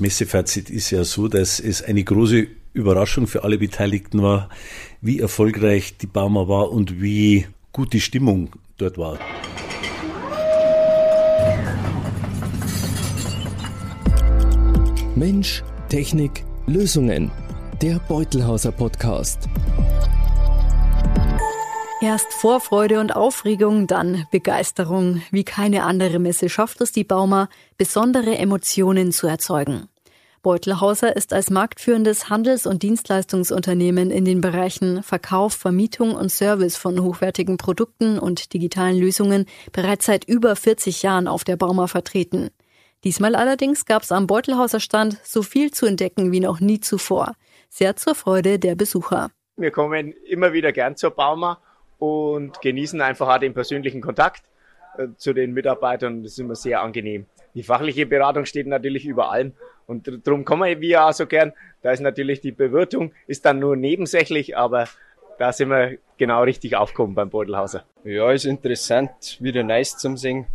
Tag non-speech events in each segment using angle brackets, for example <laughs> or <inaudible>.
das Messefazit ist ja so, dass es eine große Überraschung für alle Beteiligten war, wie erfolgreich die Bauma war und wie gut die Stimmung dort war. Mensch, Technik, Lösungen. Der Beutelhauser Podcast. Erst Vorfreude und Aufregung, dann Begeisterung. Wie keine andere Messe schafft es die Bauma, besondere Emotionen zu erzeugen. Beutelhauser ist als marktführendes Handels- und Dienstleistungsunternehmen in den Bereichen Verkauf, Vermietung und Service von hochwertigen Produkten und digitalen Lösungen bereits seit über 40 Jahren auf der Bauma vertreten. Diesmal allerdings gab es am Beutelhauser Stand so viel zu entdecken wie noch nie zuvor. Sehr zur Freude der Besucher. Wir kommen immer wieder gern zur Bauma und genießen einfach auch den persönlichen Kontakt äh, zu den Mitarbeitern. Das ist immer sehr angenehm. Die fachliche Beratung steht natürlich über allem und darum kommen wir auch so gern. Da ist natürlich die Bewirtung, ist dann nur nebensächlich, aber da sind wir genau richtig aufgekommen beim Beutelhauser. Ja, ist interessant, wieder nice zum Singen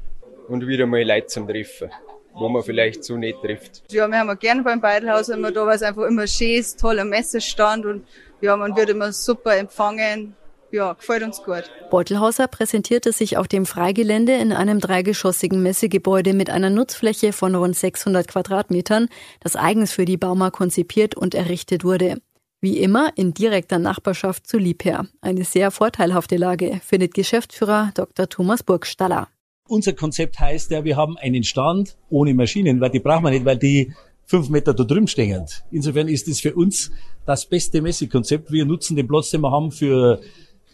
und wieder mal Leute zum Treffen wo man vielleicht so nicht trifft. Ja, wir haben auch gerne beim Beidelhaus immer da, weil es einfach immer schön ist, toller Messestand und ja, man wird immer super empfangen ja, gefällt uns gut. Beutelhauser präsentierte sich auf dem Freigelände in einem dreigeschossigen Messegebäude mit einer Nutzfläche von rund 600 Quadratmetern, das eigens für die Bauma konzipiert und errichtet wurde. Wie immer in direkter Nachbarschaft zu Liebherr. Eine sehr vorteilhafte Lage, findet Geschäftsführer Dr. Thomas Burgstaller. Unser Konzept heißt ja, wir haben einen Stand ohne Maschinen, weil die brauchen wir nicht, weil die fünf Meter da drüben stehen. Insofern ist es für uns das beste Messekonzept. Wir nutzen den Platz, den wir haben, für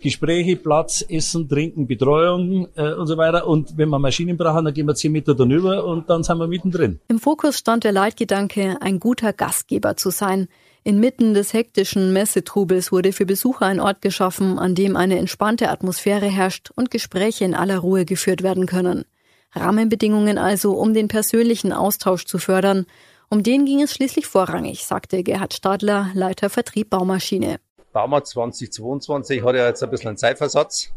Gespräche, Platz, Essen, Trinken, Betreuung äh, und so weiter. Und wenn wir Maschinen brauchen, dann gehen wir zehn Meter darüber und dann sind wir mittendrin. Im Fokus stand der Leitgedanke, ein guter Gastgeber zu sein. Inmitten des hektischen Messetrubels wurde für Besucher ein Ort geschaffen, an dem eine entspannte Atmosphäre herrscht und Gespräche in aller Ruhe geführt werden können. Rahmenbedingungen also, um den persönlichen Austausch zu fördern. Um den ging es schließlich vorrangig, sagte Gerhard Stadler, Leiter Vertrieb Baumaschine. Bauma 2022 hat ja jetzt ein bisschen einen Zeitversatz.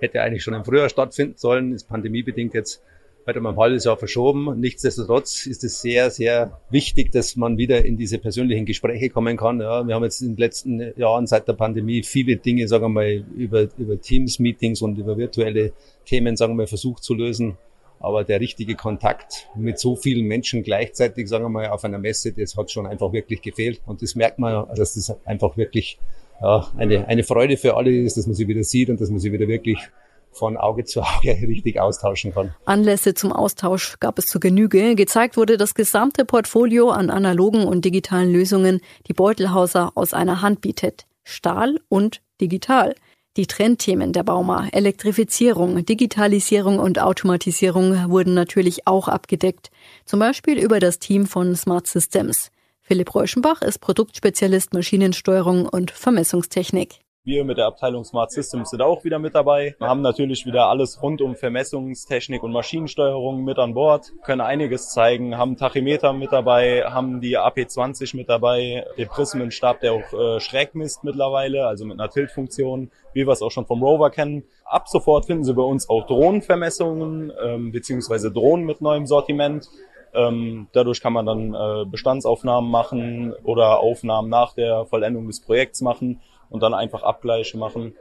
Hätte eigentlich schon im Frühjahr stattfinden sollen, ist pandemiebedingt jetzt heute mal ein halbes Jahr verschoben. Nichtsdestotrotz ist es sehr, sehr wichtig, dass man wieder in diese persönlichen Gespräche kommen kann. Ja, wir haben jetzt in den letzten Jahren seit der Pandemie viele Dinge, sagen wir mal, über, über Teams-Meetings und über virtuelle Themen, sagen wir mal, versucht zu lösen. Aber der richtige Kontakt mit so vielen Menschen gleichzeitig, sagen wir mal, auf einer Messe, das hat schon einfach wirklich gefehlt. Und das merkt man, dass das einfach wirklich ja, eine, eine Freude für alle ist, dass man sie wieder sieht und dass man sie wieder wirklich von Auge zu <laughs> Auge richtig austauschen kann. Anlässe zum Austausch gab es zur Genüge. Gezeigt wurde das gesamte Portfolio an analogen und digitalen Lösungen, die Beutelhauser aus einer Hand bietet. Stahl und digital. Die Trendthemen der Bauma, Elektrifizierung, Digitalisierung und Automatisierung wurden natürlich auch abgedeckt. Zum Beispiel über das Team von Smart Systems. Philipp Reuschenbach ist Produktspezialist Maschinensteuerung und Vermessungstechnik. Wir mit der Abteilung Smart Systems sind auch wieder mit dabei. Wir haben natürlich wieder alles rund um Vermessungstechnik und Maschinensteuerung mit an Bord, können einiges zeigen, haben Tachymeter mit dabei, haben die AP20 mit dabei, den Prismenstab, der auch äh, schräg misst mittlerweile, also mit einer Tiltfunktion, wie wir es auch schon vom Rover kennen. Ab sofort finden Sie bei uns auch Drohnenvermessungen ähm, beziehungsweise Drohnen mit neuem Sortiment. Ähm, dadurch kann man dann äh, Bestandsaufnahmen machen oder Aufnahmen nach der Vollendung des Projekts machen und dann einfach Abgleiche machen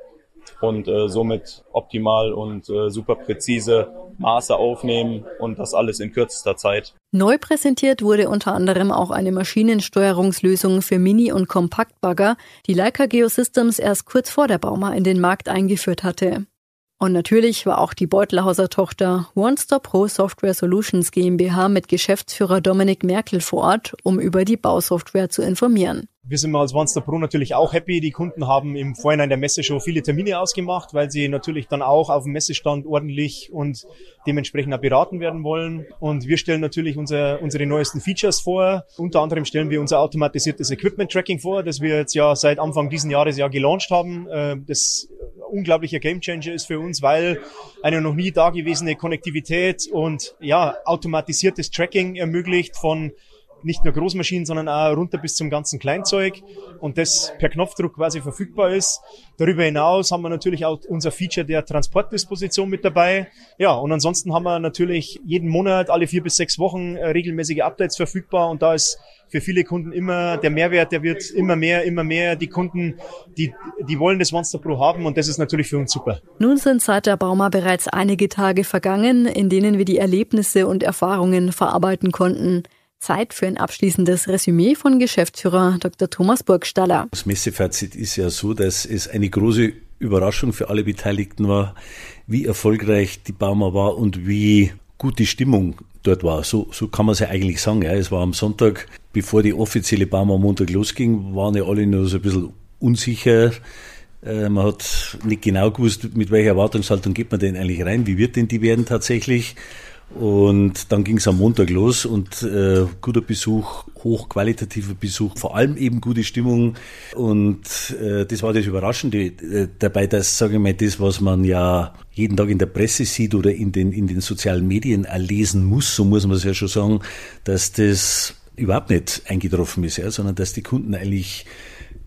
und äh, somit optimal und äh, super präzise Maße aufnehmen und das alles in kürzester Zeit. Neu präsentiert wurde unter anderem auch eine Maschinensteuerungslösung für Mini- und Kompaktbagger, die Leica Geosystems erst kurz vor der Bauma in den Markt eingeführt hatte. Und natürlich war auch die Beutelhauser Tochter OneStop Pro Software Solutions GmbH mit Geschäftsführer Dominik Merkel vor Ort, um über die Bausoftware zu informieren. Wir sind als OneStop Pro natürlich auch happy. Die Kunden haben im Vorhinein der Messe schon viele Termine ausgemacht, weil sie natürlich dann auch auf dem Messestand ordentlich und dementsprechend auch beraten werden wollen. Und wir stellen natürlich unser, unsere neuesten Features vor. Unter anderem stellen wir unser automatisiertes Equipment Tracking vor, das wir jetzt ja seit Anfang diesen Jahres ja gelauncht haben. Äh, das unglaublicher Gamechanger ist für uns, weil eine noch nie dagewesene Konnektivität und ja automatisiertes Tracking ermöglicht von nicht nur Großmaschinen, sondern auch runter bis zum ganzen Kleinzeug und das per Knopfdruck quasi verfügbar ist. Darüber hinaus haben wir natürlich auch unser Feature der Transportdisposition mit dabei. Ja, und ansonsten haben wir natürlich jeden Monat, alle vier bis sechs Wochen äh, regelmäßige Updates verfügbar und da ist für viele Kunden immer der Mehrwert, der wird immer mehr, immer mehr. Die Kunden, die, die wollen das Monster Pro haben und das ist natürlich für uns super. Nun sind seit der Bauma bereits einige Tage vergangen, in denen wir die Erlebnisse und Erfahrungen verarbeiten konnten. Zeit für ein abschließendes Resümee von Geschäftsführer Dr. Thomas Burgstaller. Das Messefazit ist ja so, dass es eine große Überraschung für alle Beteiligten war, wie erfolgreich die Bauma war und wie gut die Stimmung dort war. So, so kann man es ja eigentlich sagen. Ja. Es war am Sonntag, bevor die offizielle Bauma am Montag losging, waren ja alle nur so ein bisschen unsicher. Äh, man hat nicht genau gewusst, mit welcher Erwartungshaltung geht man denn eigentlich rein, wie wird denn die werden tatsächlich. Und dann ging es am Montag los und äh, guter Besuch, hochqualitativer Besuch, vor allem eben gute Stimmung. Und äh, das war das Überraschende äh, dabei, dass, sage ich mal, das, was man ja jeden Tag in der Presse sieht oder in den, in den sozialen Medien erlesen muss, so muss man es ja schon sagen, dass das überhaupt nicht eingetroffen ist, ja, sondern dass die Kunden eigentlich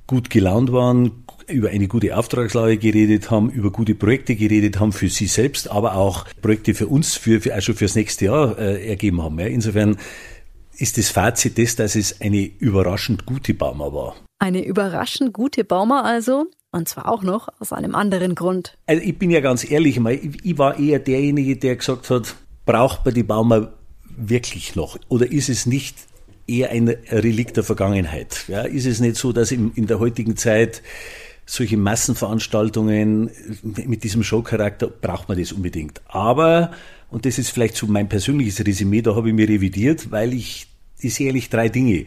gut gelaunt waren, über eine gute Auftragslage geredet haben, über gute Projekte geredet haben für sie selbst, aber auch Projekte für uns, für, für also fürs nächste Jahr äh, ergeben haben. Ja. Insofern ist das Fazit das, dass es eine überraschend gute Bauma war. Eine überraschend gute Bauma also, und zwar auch noch aus einem anderen Grund. Also ich bin ja ganz ehrlich, ich war eher derjenige, der gesagt hat, braucht man die Bauma wirklich noch? Oder ist es nicht eher ein Relikt der Vergangenheit? Ja, ist es nicht so, dass in, in der heutigen Zeit solche Massenveranstaltungen mit diesem Showcharakter braucht man das unbedingt. Aber, und das ist vielleicht so mein persönliches Resümee, da habe ich mir revidiert, weil ich, ich sehe ehrlich drei Dinge.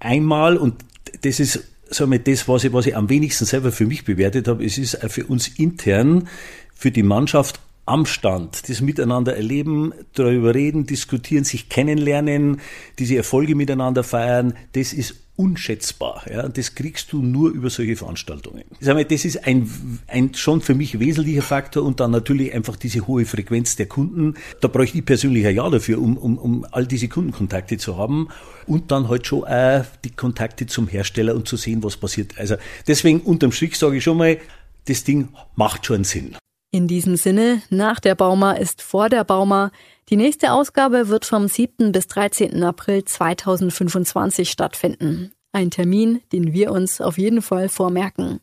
Einmal, und das ist wir, das, was ich, was ich am wenigsten selber für mich bewertet habe, es ist für uns intern, für die Mannschaft am Stand, das Miteinander erleben, darüber reden, diskutieren, sich kennenlernen, diese Erfolge miteinander feiern, das ist unschätzbar. Ja, das kriegst du nur über solche Veranstaltungen. Mal, das ist ein, ein schon für mich wesentlicher Faktor und dann natürlich einfach diese hohe Frequenz der Kunden. Da bräuchte ich persönlich ein Jahr dafür, um, um, um all diese Kundenkontakte zu haben und dann halt schon auch die Kontakte zum Hersteller und zu sehen, was passiert. Also deswegen unterm Strich sage ich schon mal, das Ding macht schon Sinn. In diesem Sinne, nach der Bauma ist vor der Bauma. Die nächste Ausgabe wird vom 7. bis 13. April 2025 stattfinden. Ein Termin, den wir uns auf jeden Fall vormerken.